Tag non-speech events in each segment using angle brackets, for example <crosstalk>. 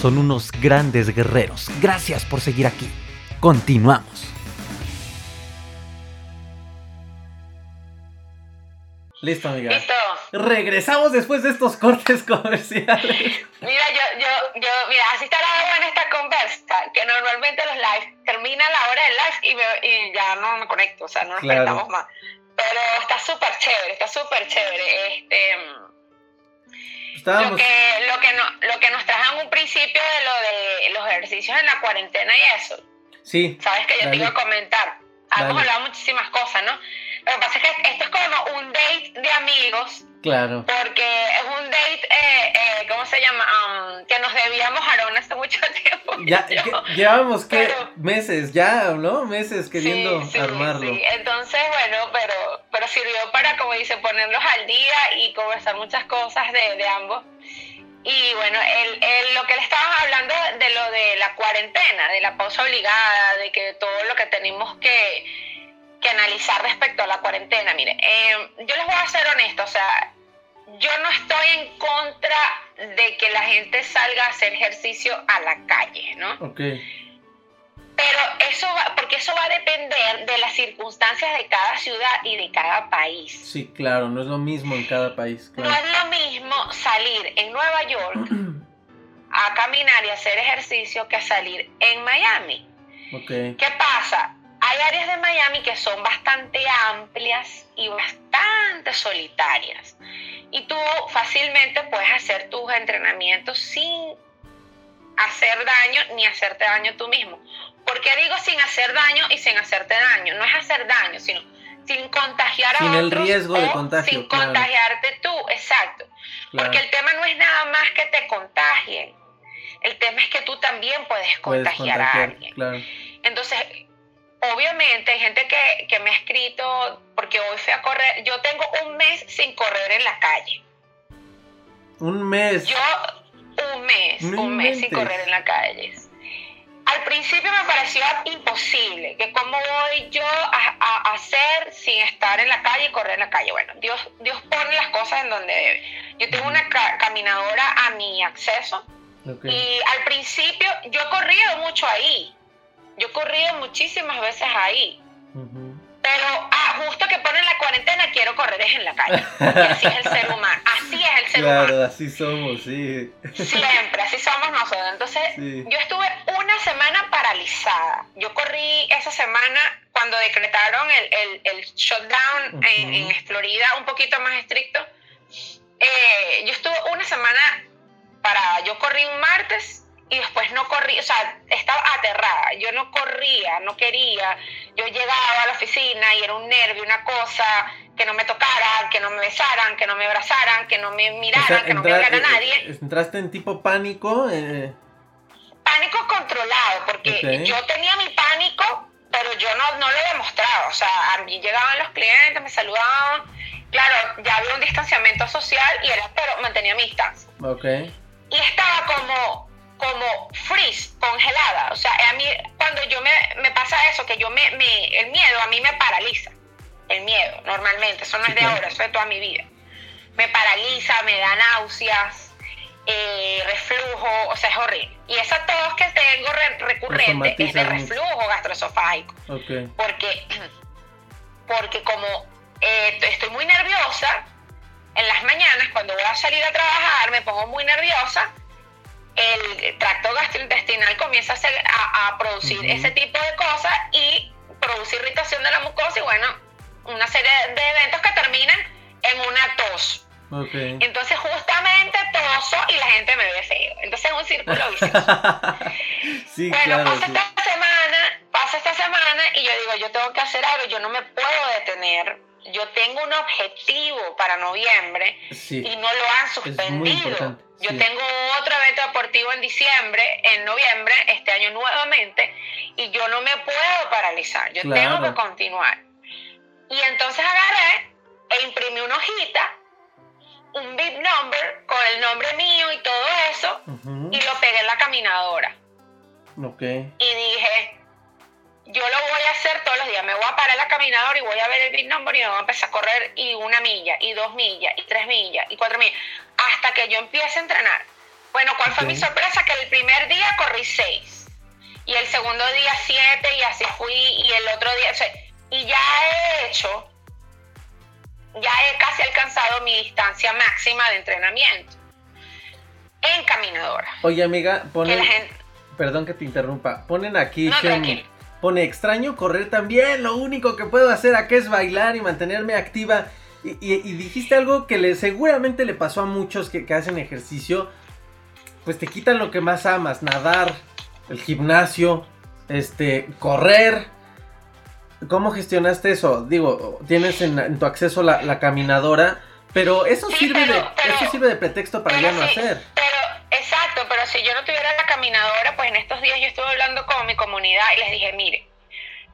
son unos grandes guerreros. Gracias por seguir aquí. Continuamos. Listo, amiga. Listo. Regresamos después de estos cortes comerciales. <laughs> Mira, yo, yo, yo, mira, así está la buena esta conversa, que normalmente los lives termina la hora del live y, me- y ya no me conecto, o sea, no nos Claro. conectamos más. Pero está súper chévere, está súper chévere. Este, lo Estábamos. que, lo, que no, lo que nos trajo en un principio de lo de los ejercicios en la cuarentena y eso, Sí, sabes que yo Dale. te iba a comentar. Hemos hablado muchísimas cosas, ¿no? Lo que pasa es que esto es como un date de amigos claro. porque es un date, eh, eh, ¿cómo se llama? Um, que nos debíamos a Aaron hace mucho <laughs> tiempo. Ya, que- llevamos Pero- meses ya, ¿no? Meses queriendo Sí, sí, armarlo. sí. Entonces, bueno, pero, pero sirvió para, como dice, ponerlos al día y conversar muchas cosas de, de ambos. Y bueno, él, él- lo que le estábamos hablando de lo de la cuarentena, de la pausa obligada, de que todo lo que tenemos que, que analizar respecto a la cuarentena. Mire, eh, yo les voy a ser honesta, o sea, yo no estoy en contra de que la gente salga a hacer ejercicio a la calle, ¿no? Ok, Pero eso va, porque eso va a depender de las circunstancias de cada ciudad y de cada país. sí, claro, no es lo mismo en cada país, No es lo mismo salir en Nueva York a caminar y hacer ejercicio que salir en Miami. Ok, ¿Qué pasa? Hay áreas de Miami que son bastante amplias y bastante solitarias. Y tú fácilmente puedes hacer tus entrenamientos sin hacer daño ni hacerte daño tú mismo. ¿Por qué digo sin hacer daño y sin hacerte daño? No es hacer daño, sino sin contagiar a Sin el otros riesgo de o contagio, Sin claro. contagiarte tú, exacto. claro. Porque el tema no es nada más que te contagien. El tema es que tú también puedes Puedes contagiar, a contagiar, alguien. claro. Entonces, obviamente hay gente que, que me ha escrito, porque hoy fui a correr, yo tengo un mes sin correr en la calle. Un mes. Yo, un mes, No un mes sin correr en la calle. Al principio me pareció imposible, que cómo voy yo a, a hacer sin estar en la calle y correr en la calle. Bueno, Dios, Dios pone las cosas en donde debe. Yo tengo una ca- caminadora a mi acceso, Ok, y al principio yo he corrido mucho ahí. Yo he corrido muchísimas veces ahí. Pero ah, justo que ponen la cuarentena, quiero correr es en la calle. Porque así es el ser <laughs> humano. Así es el ser humano. Claro, así somos, sí. Siempre, así somos nosotros. Entonces, Sí. yo estuve una semana paralizada. Yo corrí esa semana cuando decretaron el, el, el shutdown en, Ujú. en Florida, un poquito más estricto. Eh, yo estuve una semana para. Yo corrí un martes y después no corrí, o sea, estaba aterrada. Yo no corría, no quería. Yo llegaba a la oficina y era un nervio, una cosa, que no me tocaran, que no me besaran, que no me abrazaran, que no me O miraran, sea, que no me entra- hablara eh, nadie. eh, entraste en tipo pánico. eh, pánico controlado, porque yo tenía mi pánico, pero yo no, no lo demostraba. O sea, a mí llegaban los clientes, me saludaban. Claro, ya había un distanciamiento social y era, pero mantenía mi distancia. ok, Y estaba como, como freeze, congelada. O sea, a mí, cuando yo me, me pasa eso, que yo me, me, el miedo a mí me paraliza. El miedo, normalmente, eso no es de ahora, eso es de toda mi vida. Me paraliza, me da náuseas, eh, reflujo, o sea, es horrible. Y esa tos que tengo re- recurrente es de reflujo gastroesofágico porque, porque como eh, estoy muy nerviosa, en las mañanas cuando voy a salir a trabajar me pongo muy nerviosa, el tracto gastrointestinal comienza a, hacer- a- a producir ese tipo de cosas y produce irritación de la mucosa y bueno, una serie de eventos que terminan en una tos. Entonces justamente toso y la gente me ve feo. Entonces es un círculo vicioso. <laughs> sí, Bueno, claro, pasa sí. esta semana, pasa esta semana y yo digo, yo tengo que hacer algo, yo no me puedo detener. Yo tengo un objetivo para noviembre Sí, y no lo han suspendido. Yo tengo otro evento deportivo en diciembre, en noviembre, este año nuevamente, y yo no me puedo paralizar, yo Claro. tengo que continuar. Y entonces agarré e imprimí una hojita, un big number con el nombre mío y todo eso, Ujú, y lo pegué en la caminadora Ok. y dije, yo lo voy a hacer todos los días, me voy a parar en la caminadora y voy a ver el big number y me voy a empezar a correr y una milla, y dos millas, y tres millas, y cuatro millas, hasta que yo empiece a entrenar. Bueno, ¿cuál fue mi sorpresa? Que el primer día corrí 6 y el segundo día 7 y así fui y el otro día, o sea, y ya he hecho, ya he casi alcanzado mi distancia máxima de entrenamiento en caminadora. Oye, amiga, Que ponen, gente, perdón que te interrumpa, ponen aquí, No, tranquilo. pone extraño correr también, lo único que puedo hacer acá es bailar y mantenerme activa. Y, y- y dijiste algo que le, seguramente le pasó a muchos que, que hacen ejercicio, pues te quitan lo que más amas, nadar, el gimnasio, este, correr. ¿Cómo gestionaste eso? Digo, tienes en, en tu acceso la, la caminadora, pero eso Sí, sirve de, pero- eso sirve de pretexto para ya no sí, hacer. Pero, exacto, pero si yo no tuviera la caminadora, pues en estos días yo estuve hablando con mi comunidad y les dije, mire,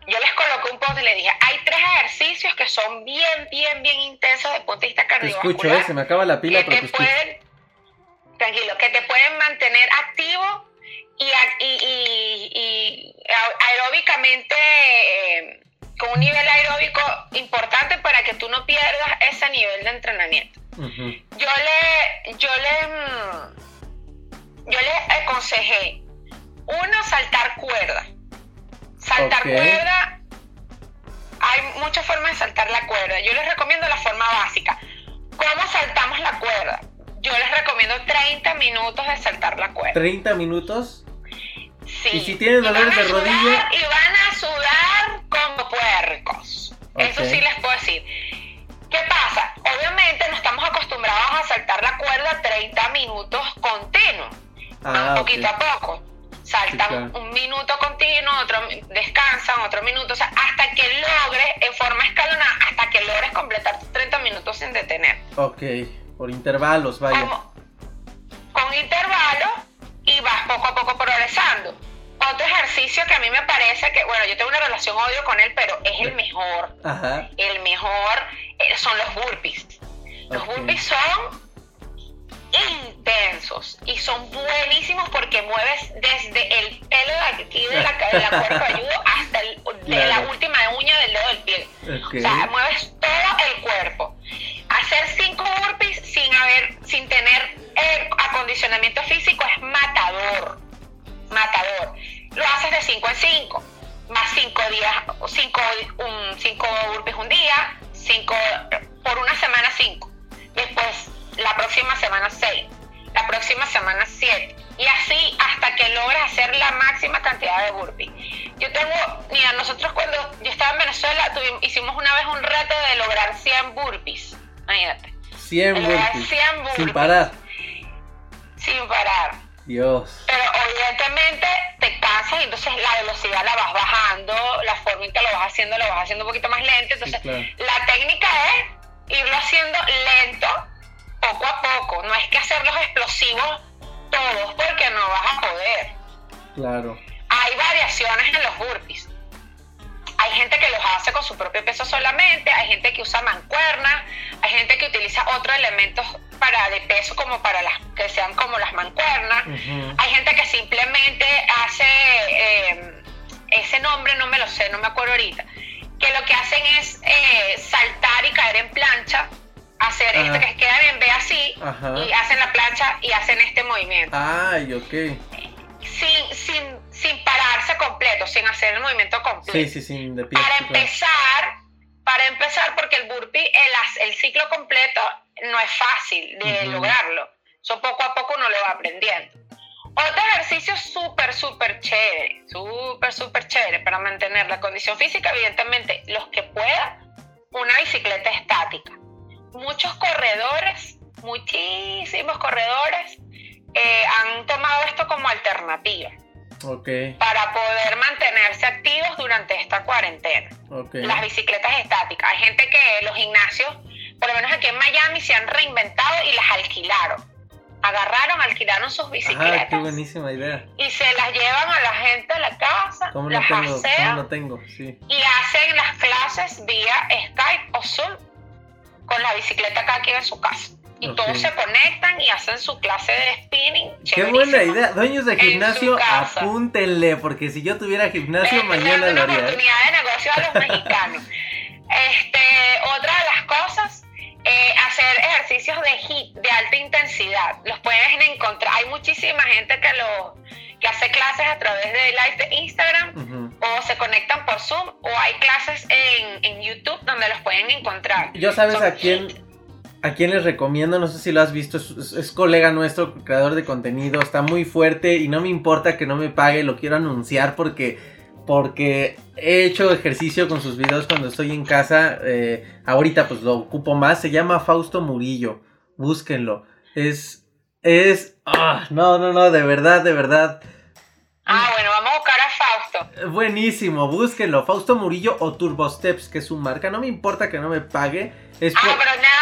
yo les coloqué un post y les dije, hay tres ejercicios que son bien, bien, bien intensos desde el punto de vista Te cardiovascular. escucho, ¿eh? se me acaba la pila, pero te te pueden, tranquilo, que te pueden mantener activo y, a- y, y- y a- aeróbicamente, eh, con un nivel aeróbico importante para que tú no pierdas ese nivel de entrenamiento yo le, yo le, mm, yo le aconsejé, uno, saltar cuerda. Saltar Ok. cuerda, hay muchas formas de saltar la cuerda. Yo les recomiendo la forma básica. ¿Cómo saltamos la cuerda? Yo les recomiendo 30 minutos de saltar la cuerda. 30 minutos. Sí. ¿Y si tienen dolores de sudar rodilla? Y van a sudar como puercos. Eso sí les puedo decir. ¿Qué pasa? Obviamente no estamos acostumbrados a saltar la cuerda 30 minutos continuos. Ah, poquito a poco. Saltan un minuto continuo, otro descansan, otro minuto, o sea, hasta que logres, en forma escalonada, hasta que logres completar tus 30 minutos sin detener. Ok, por intervalos, vaya. Como- con intervalos y vas poco a poco progresando. Otro ejercicio que a mí me parece que, bueno, yo tengo una relación odio con él, pero es el mejor. Ajá. El mejor eh, son los burpees. Los Ok. burpees son intensos y son buenísimos porque mueves desde el pelo de aquí de la, de la cuerpo cabelludo hasta el- de la última uña del dedo del pie. O sea, mueves todo el cuerpo. Hacer cinco burpees sin haber, sin tener eh, acondicionamiento físico es matador. Matador. Lo haces de 5 en 5. Más 5 días, 5 un, cinco burpees un día, 5 por una semana 5. Después, la próxima semana 6. La próxima semana 7. Y así hasta que logres hacer la máxima cantidad de burpees. Yo tengo, mira, nosotros cuando yo estaba en Venezuela tuvimos, hicimos una vez un reto de lograr 100 burpees. Imagínate. 100 lograr burpees. 100 burpees. Sin parar. Sin parar. Dios. Pero evidentemente te cansas y entonces la velocidad la vas bajando, la forma en que lo vas haciendo lo vas haciendo un poquito más lento. Entonces claro. la técnica es irlo haciendo lento, poco a poco. No es que hacerlos explosivos todos porque no vas a poder. Claro. Hay variaciones en los burpees. Hay gente que los hace con su propio peso solamente, hay gente que usa mancuernas, hay gente que utiliza otros elementos para de peso como para las que sean como las mancuernas. Hay gente que simplemente hace eh, ese nombre, no me lo sé, no me acuerdo ahorita, que lo que hacen es eh, Ajá. y hacen la plancha y hacen este movimiento Ay, ok. sin, sin, sin pararse completo, sin hacer el movimiento completo. Sí, sí, sí, de pie. Para claro. empezar, para empezar, porque el burpee, el, el ciclo completo no es fácil de lograrlo. Eso poco a poco uno lo va aprendiendo. Otro ejercicio súper, súper chévere, súper, súper chévere para mantener la condición física, evidentemente, los que puedan, una bicicleta estática. Muchos corredores, muchísimos corredores, eh, han tomado esto como alternativa para poder mantenerse activos durante esta cuarentena. Las bicicletas estáticas. Hay gente que los gimnasios, por lo menos aquí en Miami, se han reinventado y las alquilaron. Agarraron, alquilaron sus Ah, bicicletas qué buenísima idea. y se las llevan a la gente a la casa, ¿Cómo las tengo? ¿Cómo asean no tengo? Sí. y hacen las clases vía Skype o Zoom con la bicicleta acá aquí en su casa. Y todos se conectan y hacen su clase de spinning. Qué buena idea. Dueños de gimnasio, apúntenle, porque si yo tuviera gimnasio, mañana una lo haría. ¿eh? oportunidad de negocio a los <laughs> mexicanos. Este, otra de las cosas, eh, hacer ejercicios de HIIT, de alta intensidad. Los pueden encontrar. Hay muchísimos clases a través de live de Instagram o se conectan por Zoom o hay clases en, en YouTube donde los pueden encontrar. Yo sabes a quién a quién les recomiendo, no sé si lo has visto, es, colega nuestro, creador de contenido, está muy fuerte y no me importa que no me pague, lo quiero anunciar porque, porque he hecho ejercicio con sus videos cuando estoy en casa, eh, ahorita pues lo ocupo más, se llama Fausto Murillo, búsquenlo, es, es, ah, no, no, no, de verdad, de verdad. Ah, bueno, vamos a buscar a Fausto. Buenísimo, búsquenlo, Fausto Murillo o Turbo Steps, que es su marca, no me importa que no me pague. Es ah, pero nada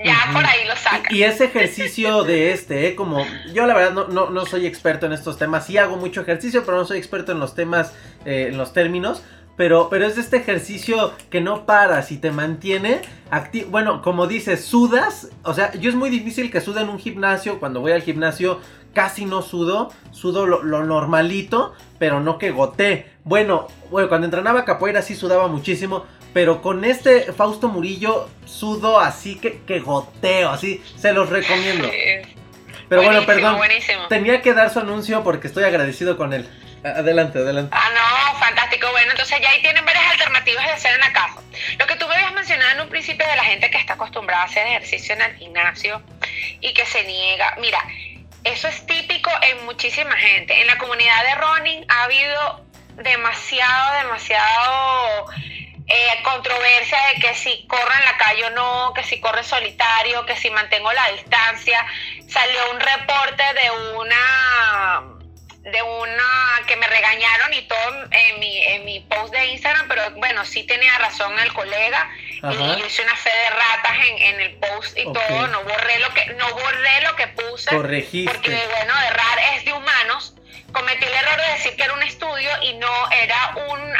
<laughs> Ya por ahí lo sacas. Y, ese ejercicio de este, ¿eh? como yo la verdad no, no, soy experto en estos temas, sí hago mucho ejercicio, pero no soy experto en los temas, eh, en los términos. Pero, pero es este ejercicio que no paras y te mantiene activo. Bueno, como dices, sudas. O sea, yo es muy difícil que sude en un gimnasio. Cuando voy al gimnasio casi no sudo. Sudo lo, lo normalito, pero no que goté. Bueno, bueno, cuando entrenaba capoeira sí sudaba muchísimo. Pero con este Fausto Murillo sudo así que, que goteo, así, se los recomiendo. <laughs> Pero bueno, perdón. Tenía que dar su anuncio porque estoy agradecido con él. Adelante, adelante. Ah, no, fantástico. Bueno, entonces ya ahí tienen varias alternativas de hacer en la casa. Lo que tú me habías mencionado en un principio de la gente que está acostumbrada a hacer ejercicio en el gimnasio y que se niega. Mira, eso es típico en muchísima gente. En la comunidad de running ha habido demasiado, demasiado eh, controversia de que si corro en la calle o no, que si corre solitario, que si mantengo la distancia. Salió un reporte de una de una que me regañaron y todo en mi, en mi post de Instagram, pero bueno, sí tenía razón el colega. Y yo hice una fe de ratas en, en el post y todo, no borré lo que, no borré lo que puse. Corregiste. Porque bueno, errar es de humanos. Cometí el error de decir que era un estudio y no era un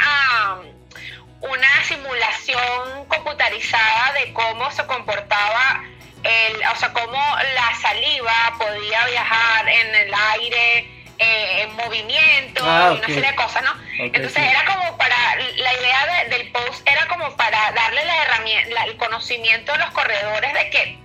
una simulación computarizada de cómo se comportaba el, o sea, cómo la saliva podía viajar en el aire, eh, en movimiento ah, y una serie de cosas, ¿no? Entonces era como para, la idea del post era como para darle la herramienta, el conocimiento a los corredores de que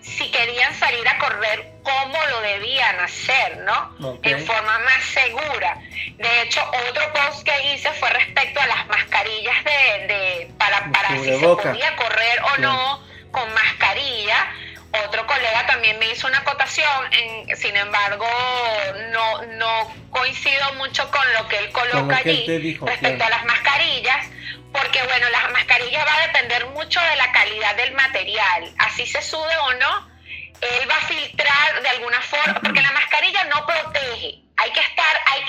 si querían salir a correr, cómo lo debían hacer, ¿no? En forma más segura. De hecho, otro post que hice fue respecto a las mascarillas de, para, para si se podía correr o no con mascarilla. Otro colega también me hizo una acotación, en, sin embargo, no, no coincido mucho con lo que él coloca allí respecto a las mascarillas, porque bueno, las mascarillas va a depender mucho de la calidad del material, así se sude o no,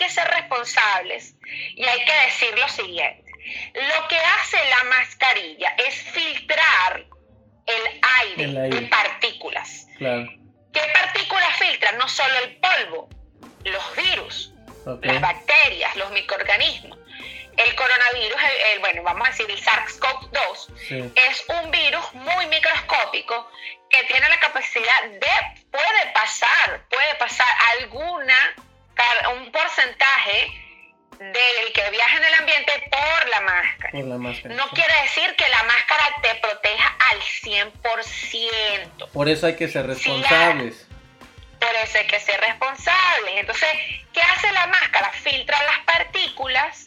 que ser responsables y hay que decir lo siguiente, lo que hace la mascarilla es filtrar el aire, de partículas. ¿Qué partículas filtran? No solo el polvo, los virus, las bacterias, los microorganismos. El coronavirus, el, bueno, vamos a decir el SARS-CoV-2, es un virus muy microscópico que tiene la capacidad de, puede pasar, puede pasar alguna, un porcentaje del que viaja en el ambiente por la máscara. No quiere decir que la máscara te proteja al 100%. Por eso hay que ser responsables. por eso hay que ser responsables. Entonces, ¿qué hace la máscara? Filtra las partículas,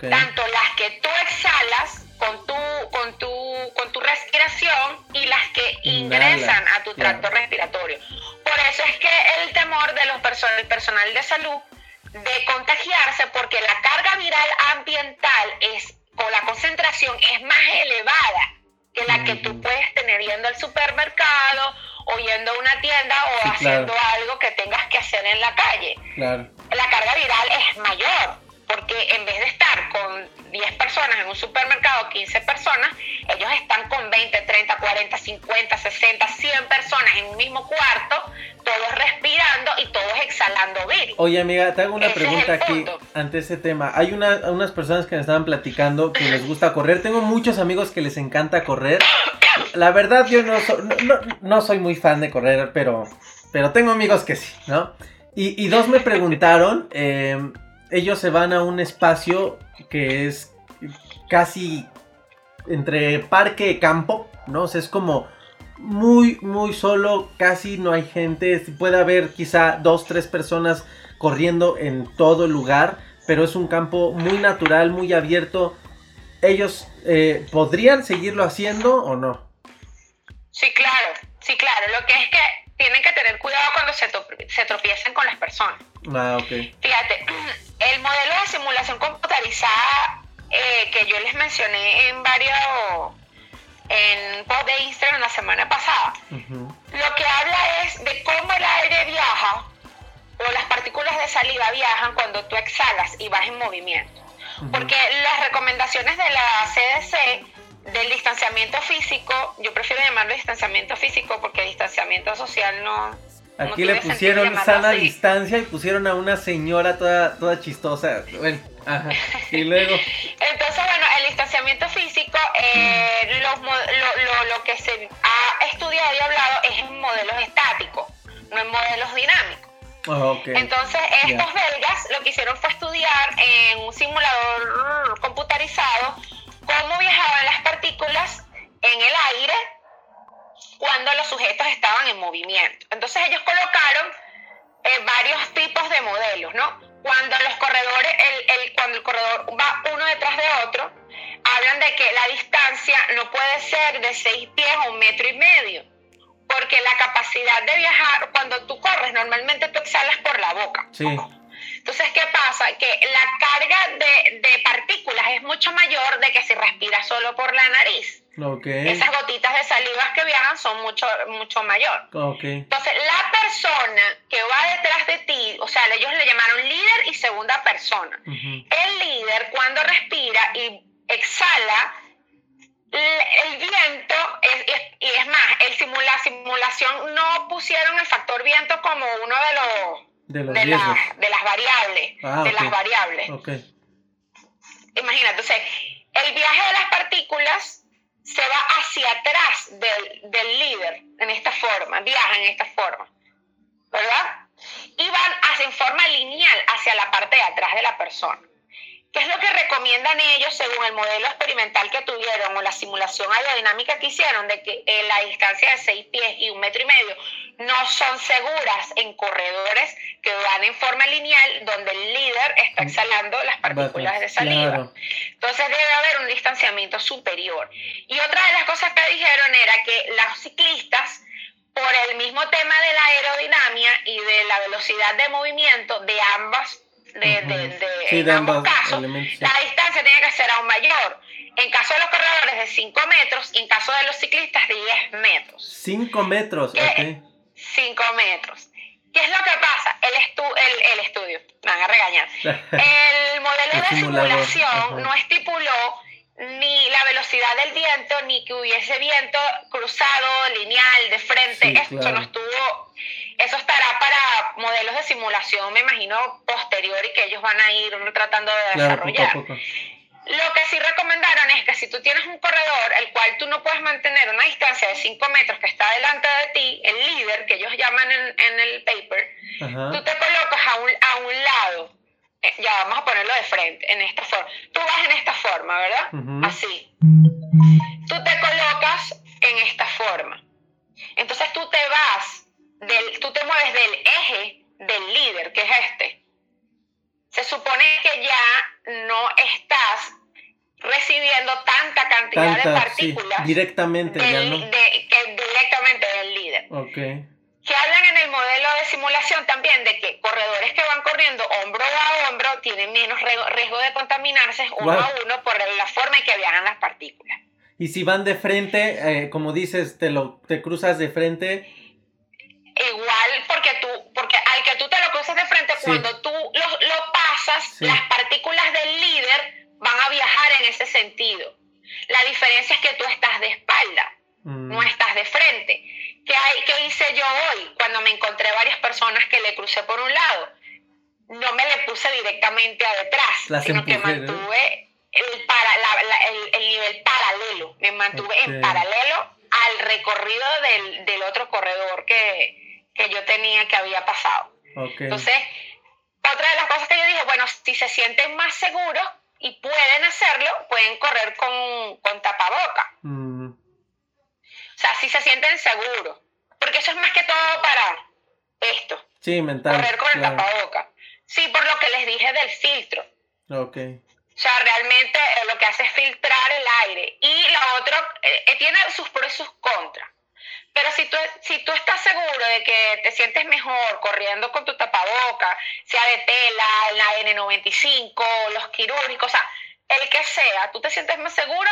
tanto las que tú exhalas con tu, con tu, con tu respiración y las que ingresan a tu tracto respiratorio. Por eso es que el temor de los el personal de salud de contagiarse porque la carga viral ambiental es o la concentración es más elevada que la que tú puedes tener yendo al supermercado o yendo a una tienda o haciendo algo que tengas que hacer en la calle. La carga viral es mayor porque en vez de estar con 10 personas en un supermercado, 15 personas, ellos están con 20, 30, 40, 50, 60, 100 personas en un mismo cuarto, todos respirando y todos exhalando virus. Oye amiga, te hago una pregunta aquí ante ese tema. Hay unas personas que me estaban platicando que les gusta correr. Tengo muchos amigos que les encanta correr. La verdad yo no, no, soy muy fan de correr, pero, pero tengo amigos que sí, ¿no? Y, y dos me preguntaron... Eh, ellos se van a un espacio que es casi entre parque y campo, ¿no? O sea, es como, muy, muy solo, casi no hay gente, puede haber quizá dos, tres personas corriendo en todo lugar, pero es un campo muy natural, muy abierto. ¿Ellos eh, podrían seguirlo haciendo o no? Sí, claro, sí, claro. Lo que es que tienen que tener cuidado cuando se, se tropiezan con las personas. Ah, ok. Fíjate, <clears throat> el modelo de simulación computarizada eh, que yo les mencioné en varios en post de Instagram la semana pasada, lo que habla es de cómo el aire viaja o las partículas de saliva viajan cuando tú exhalas y vas en movimiento. Porque las recomendaciones de la CDC del distanciamiento físico, yo prefiero llamarlo distanciamiento físico porque distanciamiento social no, Aquí le pusieron sana distancia y pusieron a una señora toda, toda chistosa. Bueno, ajá. Y luego. <laughs> Entonces, bueno, el distanciamiento físico, eh, lo, que se ha estudiado y hablado es en modelos estáticos, no en modelos dinámicos. Ah, Entonces, estos belgas lo que hicieron fue estudiar en un simulador computarizado cómo viajaban las partículas en el aire cuando los sujetos estaban en movimiento. Entonces ellos colocaron eh, varios tipos de modelos, ¿no? Cuando los corredores, el, cuando el corredor va uno detrás de otro, hablan de que la distancia no puede ser de seis pies o un metro y medio, porque la capacidad de viajar, cuando tú corres, normalmente tú exhalas por la boca. Sí. Entonces, ¿qué pasa? Que la carga de, de partículas es mucho mayor de que si respiras solo por la nariz. Esas gotitas de saliva que viajan son mucho, mucho mayor. Entonces, la persona que va detrás de ti, o sea, ellos le llamaron líder y segunda persona. El líder, cuando respira y exhala, el viento, y es más, el la simulación no pusieron el factor viento como uno de los de, de, las variables. Ah, de las variables. Imagínate, entonces, el viaje de las partículas se va hacia atrás del, del líder en esta forma, viaja en esta forma, ¿verdad? Y van hacia, en forma lineal hacia la parte de atrás de la persona. ¿Qué es lo que recomiendan ellos según el modelo experimental que tuvieron o la simulación aerodinámica que hicieron de que eh, la distancia de seis pies y un metro y medio no son seguras en corredores que van en forma lineal donde el líder está exhalando las partículas de saliva? Entonces debe haber un distanciamiento superior. Y otra de las cosas que dijeron era que los ciclistas por el mismo tema de la aerodinámica y de la velocidad de movimiento de ambas de, en ambos, casos, la distancia tiene que ser aún mayor. En caso de los corredores de 5 metros y en caso de los ciclistas de 10 metros. 5 metros, ok. 5 metros. ¿Qué es lo que pasa? El, estu el, el, estudio, me van a regañar. <laughs> El modelo de simulación no estipuló ni la velocidad del viento, ni que hubiese viento cruzado, lineal, de frente. Esto no estuvo eso estará para modelos de simulación, me imagino, posterior y que ellos van a ir tratando de desarrollar. Lo que sí recomendaron es que si tú tienes un corredor el cual tú no puedes mantener una distancia de 5 metros que está delante de ti, el líder, que ellos llaman en, el paper, tú te colocas a un, a un lado, eh, ya vamos a ponerlo de frente, en esta forma. Tú vas en esta forma, ¿verdad? Así. Tú te colocas en esta forma. Entonces tú te vas del, tú te mueves del eje del líder, que es este. Se supone que ya no estás recibiendo tanta cantidad de partículas directamente, del, directamente del líder. Okay. Que hablan en el modelo de simulación también de que corredores que van corriendo hombro a hombro tienen menos riesgo de contaminarse uno a uno por la forma en que viajan las partículas. Y si van de frente, eh, como dices, te, lo, te cruzas de frente, igual porque tú, porque al que tú te lo cruces de frente, cuando tú lo, lo pasas, las partículas del líder van a viajar en ese sentido. La diferencia es que tú estás de espalda, mm. no estás de frente. ¿Qué, hay, ¿Qué hice yo hoy cuando me encontré varias personas que le crucé por un lado? No me le puse directamente a detrás, sino que mantuve el, para, el, el, nivel paralelo, me mantuve en paralelo al recorrido del, del otro corredor que, que yo tenía que había pasado. Entonces, otra de las cosas que yo dije, bueno, si se sienten más seguros y pueden hacerlo, pueden correr con, con tapaboca. Mm. O sea, si se sienten seguros. Porque eso es más que todo para esto. Sí, mental. Correr con el tapaboca. Sí, por lo que les dije del filtro. Ok. O sea, realmente eh, lo que hace es filtrar el aire. Y lo otro, eh, eh, tiene sus pros y sus contras. Pero si tú, si tú estás seguro de que te sientes mejor corriendo con tu tapaboca, sea de tela, la N95, los quirúrgicos, o sea, el que sea, tú te sientes más seguro,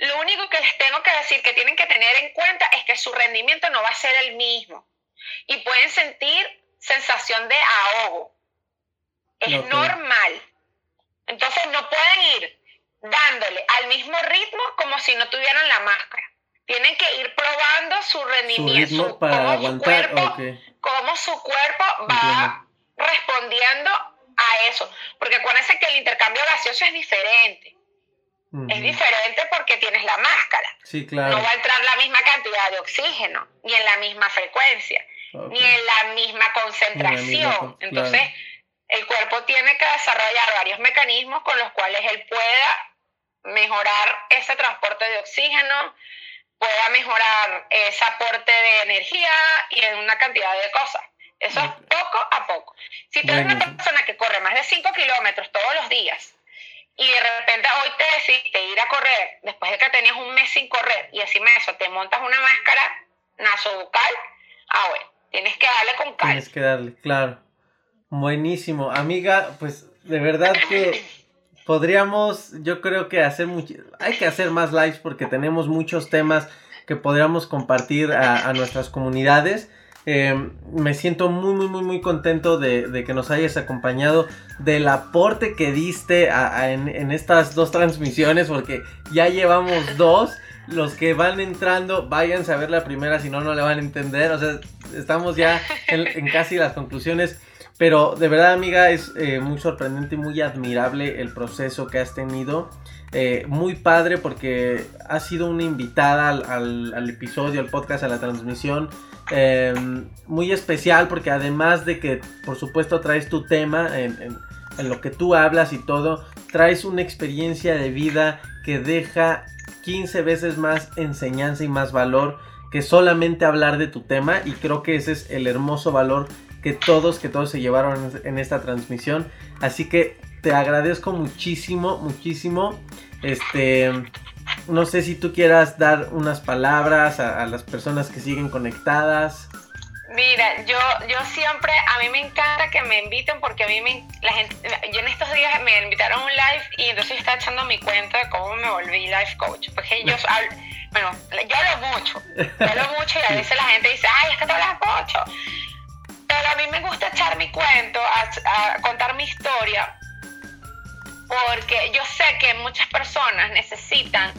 lo único que les tengo que decir que tienen que tener en cuenta es que su rendimiento no va a ser el mismo. Y pueden sentir sensación de ahogo. Es normal. Entonces no pueden ir dándole al mismo ritmo como si no tuvieran la máscara. Tienen que ir probando su rendimiento, su para aguantar, su cuerpo, cómo su cuerpo va respondiendo a eso. Porque acuérdense que el intercambio gaseoso es diferente. Es diferente porque tienes la máscara. Sí, claro. No va a entrar la misma cantidad de oxígeno, ni en la misma frecuencia, ni en la misma concentración. Entonces, el cuerpo tiene que desarrollar varios mecanismos con los cuales él pueda mejorar ese transporte de oxígeno, pueda mejorar ese aporte de energía y en una cantidad de cosas. Eso es poco a poco. Si tú eres una persona que corre más de 5 kilómetros todos los días y de repente hoy te decidiste ir a correr después de que tenías un mes sin correr y encima de eso te montas una máscara nasobucal, ah bueno, tienes que darle con calma. Tienes que darle, claro. Buenísimo. Amiga, pues de verdad que <laughs> podríamos, yo creo que hacer hay que hacer más lives porque tenemos muchos temas que podríamos compartir a, nuestras comunidades. Eh, me siento muy, muy, muy, muy contento de, que nos hayas acompañado, del aporte que diste en, estas dos transmisiones, porque ya llevamos dos. Los que van entrando, váyanse a ver la primera, si no, no le van a entender. O sea, estamos ya en casi las conclusiones. Pero de verdad, amiga, es eh, muy sorprendente y muy admirable el proceso que has tenido. Eh, muy padre porque has sido una invitada al, episodio, al podcast, a la transmisión. Em, muy especial porque además de que, por supuesto, traes tu tema en, en lo que tú hablas y todo, traes una experiencia de vida que deja 15 veces más enseñanza y más valor que solamente hablar de tu tema y creo que ese es el hermoso valor que todos, que todos se llevaron en esta transmisión. Así que te agradezco muchísimo, muchísimo. Este, no sé si tú quieras dar unas palabras a, las personas que siguen conectadas. Mira, yo, yo siempre, a mí me encanta que me inviten porque a mí me, la gente, yo en estos días me invitaron a un live y entonces estaba echando mi cuenta de cómo me volví life coach. Porque yo, <laughs> bueno, yo hablo mucho, yo hablo mucho y a veces la gente dice, ay, es que tú hablas mucho. Pero a mí me gusta echar mi cuento, a, contar mi historia, porque yo sé que muchas personas necesitan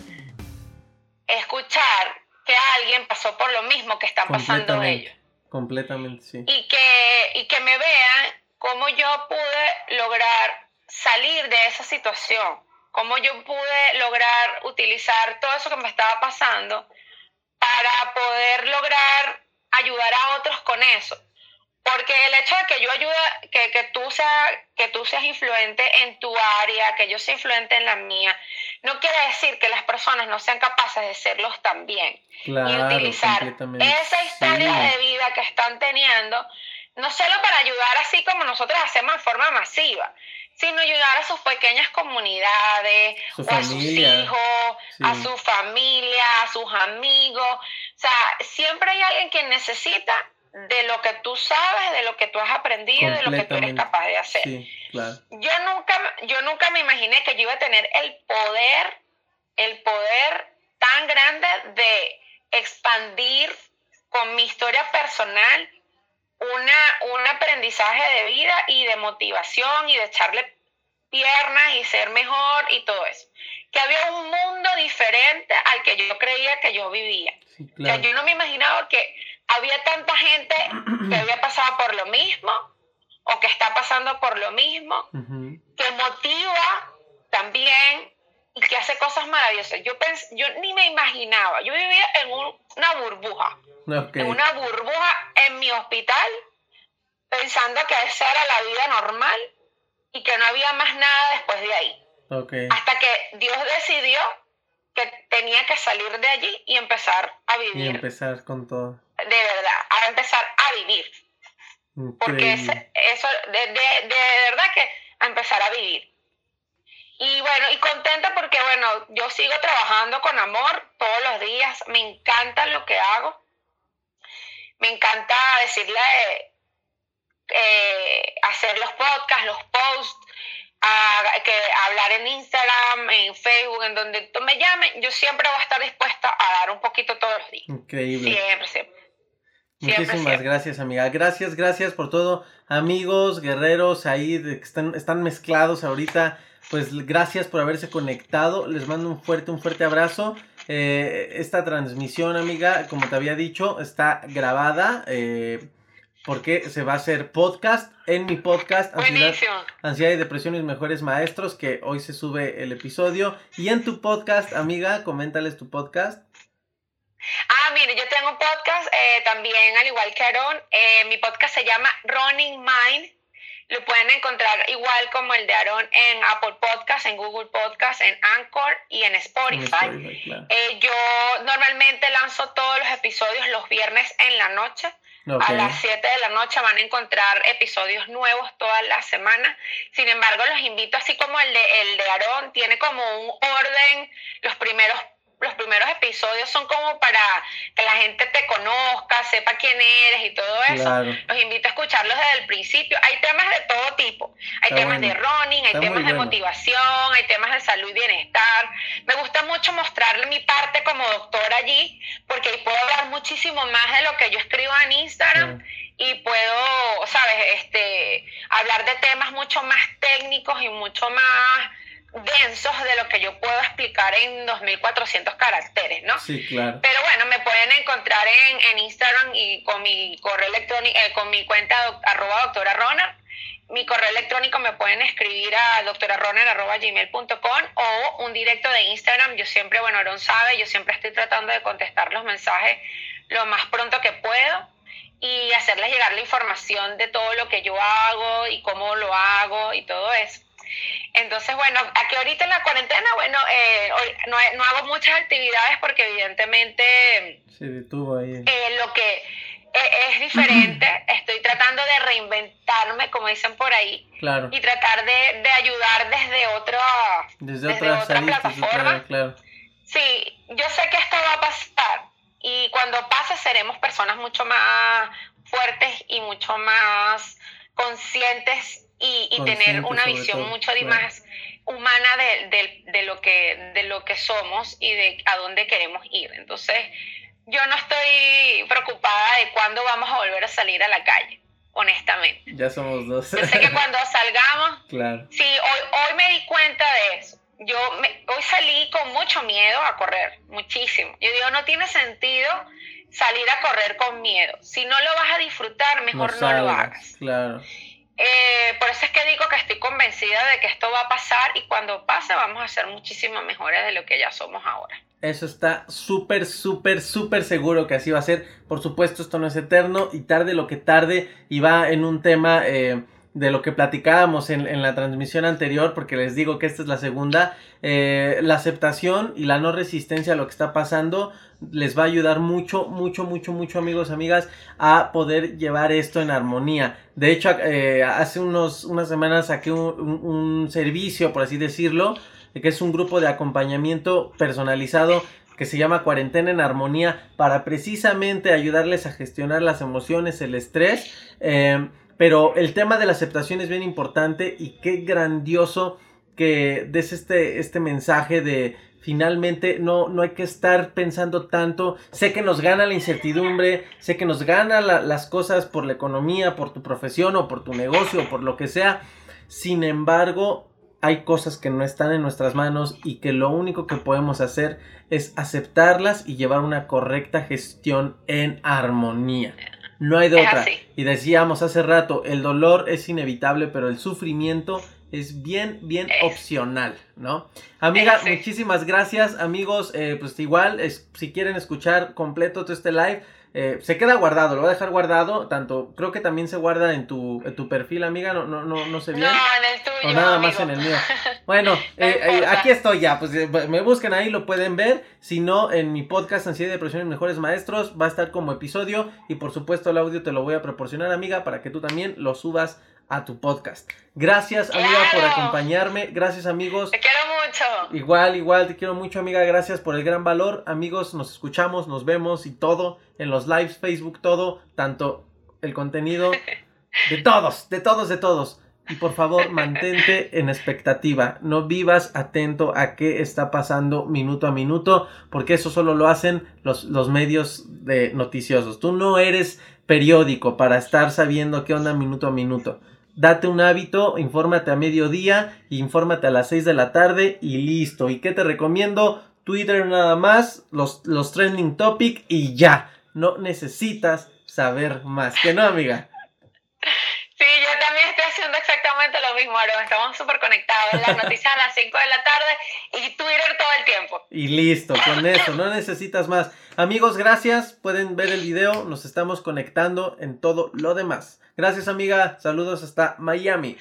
escuchar que alguien pasó por lo mismo que están pasando ellos. Completamente, sí. Y que, y que me vean cómo yo pude lograr salir de esa situación, cómo yo pude lograr utilizar todo eso que me estaba pasando para poder lograr ayudar a otros con eso. Porque el hecho de que yo ayude, que, que, tú sea, que tú seas influente en tu área, que yo sea influente en la mía, no quiere decir que las personas no sean capaces de serlos también. y utilizar esa historia de vida que están teniendo, no solo para ayudar así como nosotros hacemos de forma masiva, sino ayudar a sus pequeñas comunidades, a sus hijos, a su familia, a sus amigos. O sea, siempre hay alguien que necesita de lo que tú sabes, de lo que tú has aprendido, de lo que tú eres capaz de hacer. Yo nunca, yo nunca me imaginé que yo iba a tener el poder, el poder tan grande de expandir con mi historia personal una, un aprendizaje de vida y de motivación y de echarle piernas y ser mejor y todo eso. Que había un mundo diferente al que yo creía que yo vivía. yo no me imaginaba que había tanta gente que había pasado por lo mismo o que está pasando por lo mismo, que motiva también y que hace cosas maravillosas. Yo, yo ni me imaginaba, yo vivía en una burbuja, en una burbuja en mi hospital, pensando que esa era la vida normal y que no había más nada después de ahí. Hasta que Dios decidió que tenía que salir de allí y empezar a vivir. Y empezar con todo. De verdad, a empezar a vivir. Porque eso, de, de, verdad que a empezar a vivir. Y bueno, y contenta porque, bueno, yo sigo trabajando con amor todos los días. Me encanta lo que hago. Me encanta decirle, eh, hacer los podcasts, los posts, que hablar en Instagram, en Facebook, en donde tú me llames. Yo siempre voy a estar dispuesta a dar un poquito todos los días. Increíble. Siempre, siempre. Muchísimas gracias, amiga. Gracias, gracias por todo. Amigos, guerreros ahí que están, están mezclados ahorita. Pues gracias por haberse conectado. Les mando un fuerte, un fuerte abrazo. Eh, esta transmisión, amiga, como te había dicho, está grabada. Eh, porque se va a hacer podcast en mi podcast Ansiedad, Ansiedad y Depresión mis mejores maestros, que hoy se sube el episodio. Y en tu podcast, amiga, coméntales tu podcast. Ah, mire, yo tengo un podcast eh, también, al igual que Aaron. Eh, mi podcast se llama Running Mind. Lo pueden encontrar igual como el de Aaron en Apple Podcast, en Google Podcast, en Anchor y en Spotify. Eh, yo normalmente lanzo todos los episodios los viernes en la noche. A las 7 de la noche van a encontrar episodios nuevos toda la semana. Sin embargo, los invito, así como el de, el de Aarón, tiene como un orden. Los primeros los primeros episodios son como para que la gente te conozca, sepa quién eres y todo eso. Los invito a escucharlos desde el principio. Hay temas de todo tipo. Hay temas de running, hay temas de motivación, hay temas de salud y bienestar. Me gusta mucho mostrarle mi parte como doctora allí, porque ahí puedo hablar muchísimo más de lo que yo escribo en Instagram. Y puedo, sabes, este, hablar de temas mucho más técnicos y mucho más densos de lo que yo puedo explicar en 2400 caracteres, ¿no? Sí, claro. Pero bueno, me pueden encontrar en, en Instagram y con mi correo electrónico, eh, con mi cuenta arroba doctora Roner. Mi correo electrónico me pueden escribir a doctoraroner.gmail.com o un directo de Instagram. Yo siempre, bueno, Aaron sabe, yo siempre estoy tratando de contestar los mensajes lo más pronto que puedo y hacerles llegar la información de todo lo que yo hago y cómo lo hago y todo eso. Entonces, bueno, aquí ahorita en la cuarentena, bueno, eh, no, no, hago muchas actividades porque evidentemente Se detuvo ahí. Eh, lo que eh, es diferente, <clears throat> estoy tratando de reinventarme, como dicen por ahí, claro. y tratar de, de ayudar desde otra, desde, otra, plataforma. Claro. Sí, yo sé que esto va a pasar y cuando pase seremos personas mucho más fuertes y mucho más conscientes y, tener una visión mucho más humana de, de, lo que, de lo que somos y de a dónde queremos ir. Entonces, yo no estoy preocupada de cuándo vamos a volver a salir a la calle, honestamente. Ya somos dos. Yo sé que <laughs> cuando salgamos, claro. sí, hoy, hoy me di cuenta de eso. Yo hoy salí con mucho miedo a correr, muchísimo. Yo digo, no tiene sentido salir a correr con miedo. Si no lo vas a disfrutar, mejor no, no lo hagas. Claro. Eh, por eso es que digo que estoy convencida de que esto va a pasar y cuando pase vamos a ser muchísimo mejores de lo que ya somos ahora. Eso está súper, súper, súper seguro que así va a ser. Por supuesto, esto no es eterno y tarde lo que tarde y va en un tema eh, de lo que platicábamos en, la transmisión anterior, porque les digo que esta es la segunda. Eh, la aceptación y la no resistencia a lo que está pasando les va a ayudar mucho, mucho, mucho, mucho amigos, amigas, a poder llevar esto en armonía. De hecho, eh, hace unos, unas semanas saqué un, servicio, por así decirlo, que es un grupo de acompañamiento personalizado que se llama Cuarentena en Armonía para precisamente ayudarles a gestionar las emociones, el estrés. Eh, pero el tema de la aceptación es bien importante y qué grandioso que des este, este mensaje de finalmente no, no hay que estar pensando tanto. Sé que nos gana la incertidumbre, sé que nos gana las cosas por la economía, por tu profesión o por tu negocio o por lo que sea. Sin embargo, hay cosas que no están en nuestras manos y que lo único que podemos hacer es aceptarlas y llevar una correcta gestión en armonía. No hay de otra. Y decíamos hace rato, el dolor es inevitable, pero el sufrimiento es bien, bien opcional, ¿no? Amiga, muchísimas gracias, amigos. Eh, pues igual, es, si quieren escuchar completo todo este live, eh, se queda guardado, lo voy a dejar guardado, tanto, creo que también se guarda en tu, en tu perfil, amiga, no, no, no, no sé bien. No, en el tuyo. O nada amigo. más en el mío. <laughs> Bueno, No eh, eh, aquí estoy ya, pues eh, me busquen ahí, lo pueden ver. Si no, en mi podcast Ansiedad y Depresión y Mejores Maestros va a estar como episodio y por supuesto el audio te lo voy a proporcionar, amiga, para que tú también lo subas a tu podcast. Gracias, amiga, por Claro. acompañarme. Gracias, amigos. Te quiero mucho. Igual, igual, te quiero mucho, amiga. Gracias por el gran valor. Amigos, nos escuchamos, nos vemos y todo en los lives, Facebook, todo, tanto el contenido <laughs> de todos, de todos, de todos. Y por favor, mantente en expectativa. No vivas atento a qué está pasando minuto a minuto, porque eso solo lo hacen los, los medios de noticiosos. Tú no eres periódico para estar sabiendo qué onda minuto a minuto. Date un hábito, infórmate a mediodía, infórmate a las 6 de la tarde y listo. ¿Y qué te recomiendo? Twitter nada más, los, los trending topic y ya. No necesitas saber más. Que no, amiga. Sí, yo también estoy haciendo exactamente lo mismo, Aaron. Estamos súper conectados. Las noticias a las 5 de la tarde y Twitter todo el tiempo. Y listo, con eso, no necesitas más. Amigos, gracias. Pueden ver el video, nos estamos conectando en todo lo demás. Gracias, amiga. Saludos hasta Miami.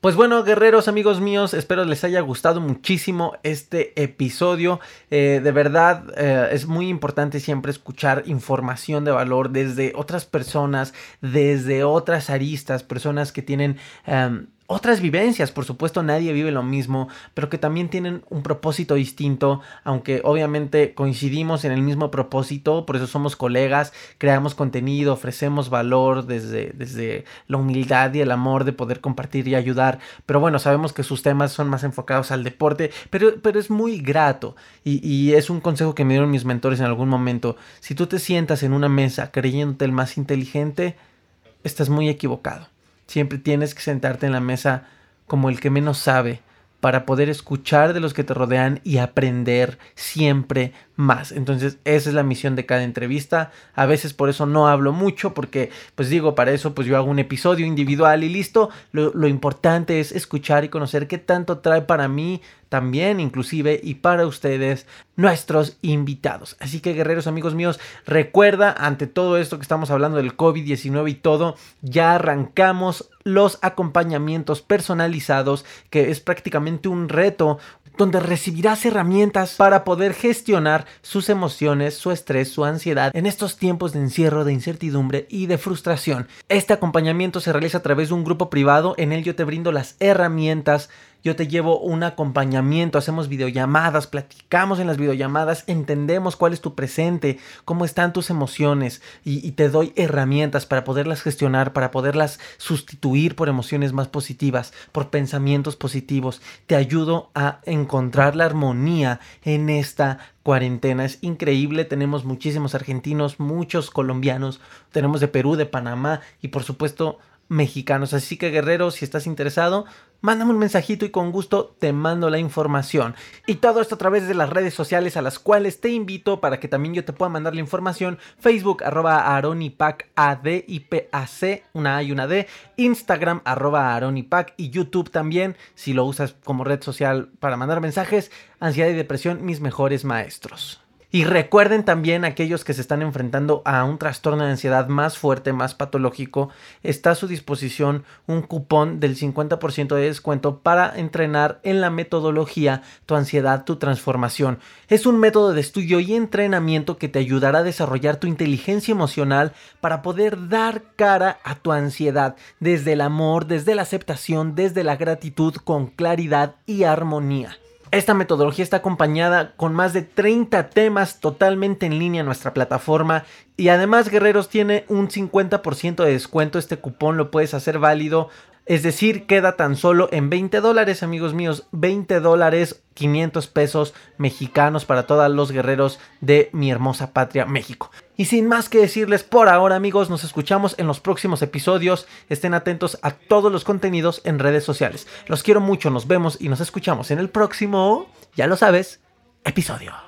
Pues bueno, guerreros, amigos míos, espero les haya gustado muchísimo este episodio. Eh, de verdad, eh, es muy importante siempre escuchar información de valor desde otras personas, desde otras aristas, personas que tienen... em, otras vivencias, por supuesto nadie vive lo mismo, pero que también tienen un propósito distinto, aunque obviamente coincidimos en el mismo propósito, por eso somos colegas, creamos contenido, ofrecemos valor desde, desde la humildad y el amor de poder compartir y ayudar, pero bueno, sabemos que sus temas son más enfocados al deporte, pero, pero es muy grato. Y, y es un consejo que me dieron mis mentores en algún momento, si tú te sientas en una mesa creyéndote el más inteligente, estás muy equivocado. Siempre tienes que sentarte en la mesa como el que menos sabe para poder escuchar de los que te rodean y aprender siempre más. Entonces, esa es la misión de cada entrevista. A veces por eso no hablo mucho porque, pues digo, para eso pues yo hago un episodio individual y listo. Lo, lo importante es escuchar y conocer qué tanto trae para mí también inclusive y para ustedes nuestros invitados. Así que guerreros amigos míos, recuerda ante todo esto que estamos hablando del COVID-19 y todo, ya arrancamos los acompañamientos personalizados que es prácticamente un reto donde recibirás herramientas para poder gestionar sus emociones, su estrés, su ansiedad en estos tiempos de encierro, de incertidumbre y de frustración. Este acompañamiento se realiza a través de un grupo privado, en el yo te brindo las herramientas yo te llevo un acompañamiento, hacemos videollamadas, platicamos en las videollamadas, entendemos cuál es tu presente, cómo están tus emociones y, y, te doy herramientas para poderlas gestionar, para poderlas sustituir por emociones más positivas, por pensamientos positivos. Te ayudo a encontrar la armonía en esta cuarentena. Es increíble, tenemos muchísimos argentinos, muchos colombianos, tenemos de Perú, de Panamá y por supuesto mexicanos. Así que guerrero, si estás interesado, mándame un mensajito y con gusto te mando la información. Y todo esto a través de las redes sociales a las cuales te invito para que también yo te pueda mandar la información. Facebook arroba aronipac AD y PAC, una A y una D. Instagram arroba aronipac y YouTube también, si lo usas como red social para mandar mensajes. Ansiedad y depresión, mis mejores maestros. Y recuerden también aquellos que se están enfrentando a un trastorno de ansiedad más fuerte, más patológico, está a su disposición un cupón del 50% de descuento para entrenar en la metodología Tu ansiedad, tu transformación. Es un método de estudio y entrenamiento que te ayudará a desarrollar tu inteligencia emocional para poder dar cara a tu ansiedad desde el amor, desde la aceptación, desde la gratitud con claridad y armonía. Esta metodología está acompañada con más de 30 temas totalmente en línea en nuestra plataforma y además Guerreros tiene un 50% de descuento, este cupón lo puedes hacer válido, es decir, queda tan solo en 20 dólares amigos míos, 20 dólares, 500 pesos mexicanos para todos los guerreros de mi hermosa patria México. Y sin más que decirles por ahora amigos, nos escuchamos en los próximos episodios. Estén atentos a todos los contenidos en redes sociales. Los quiero mucho, nos vemos y nos escuchamos en el próximo, ya lo sabes, episodio.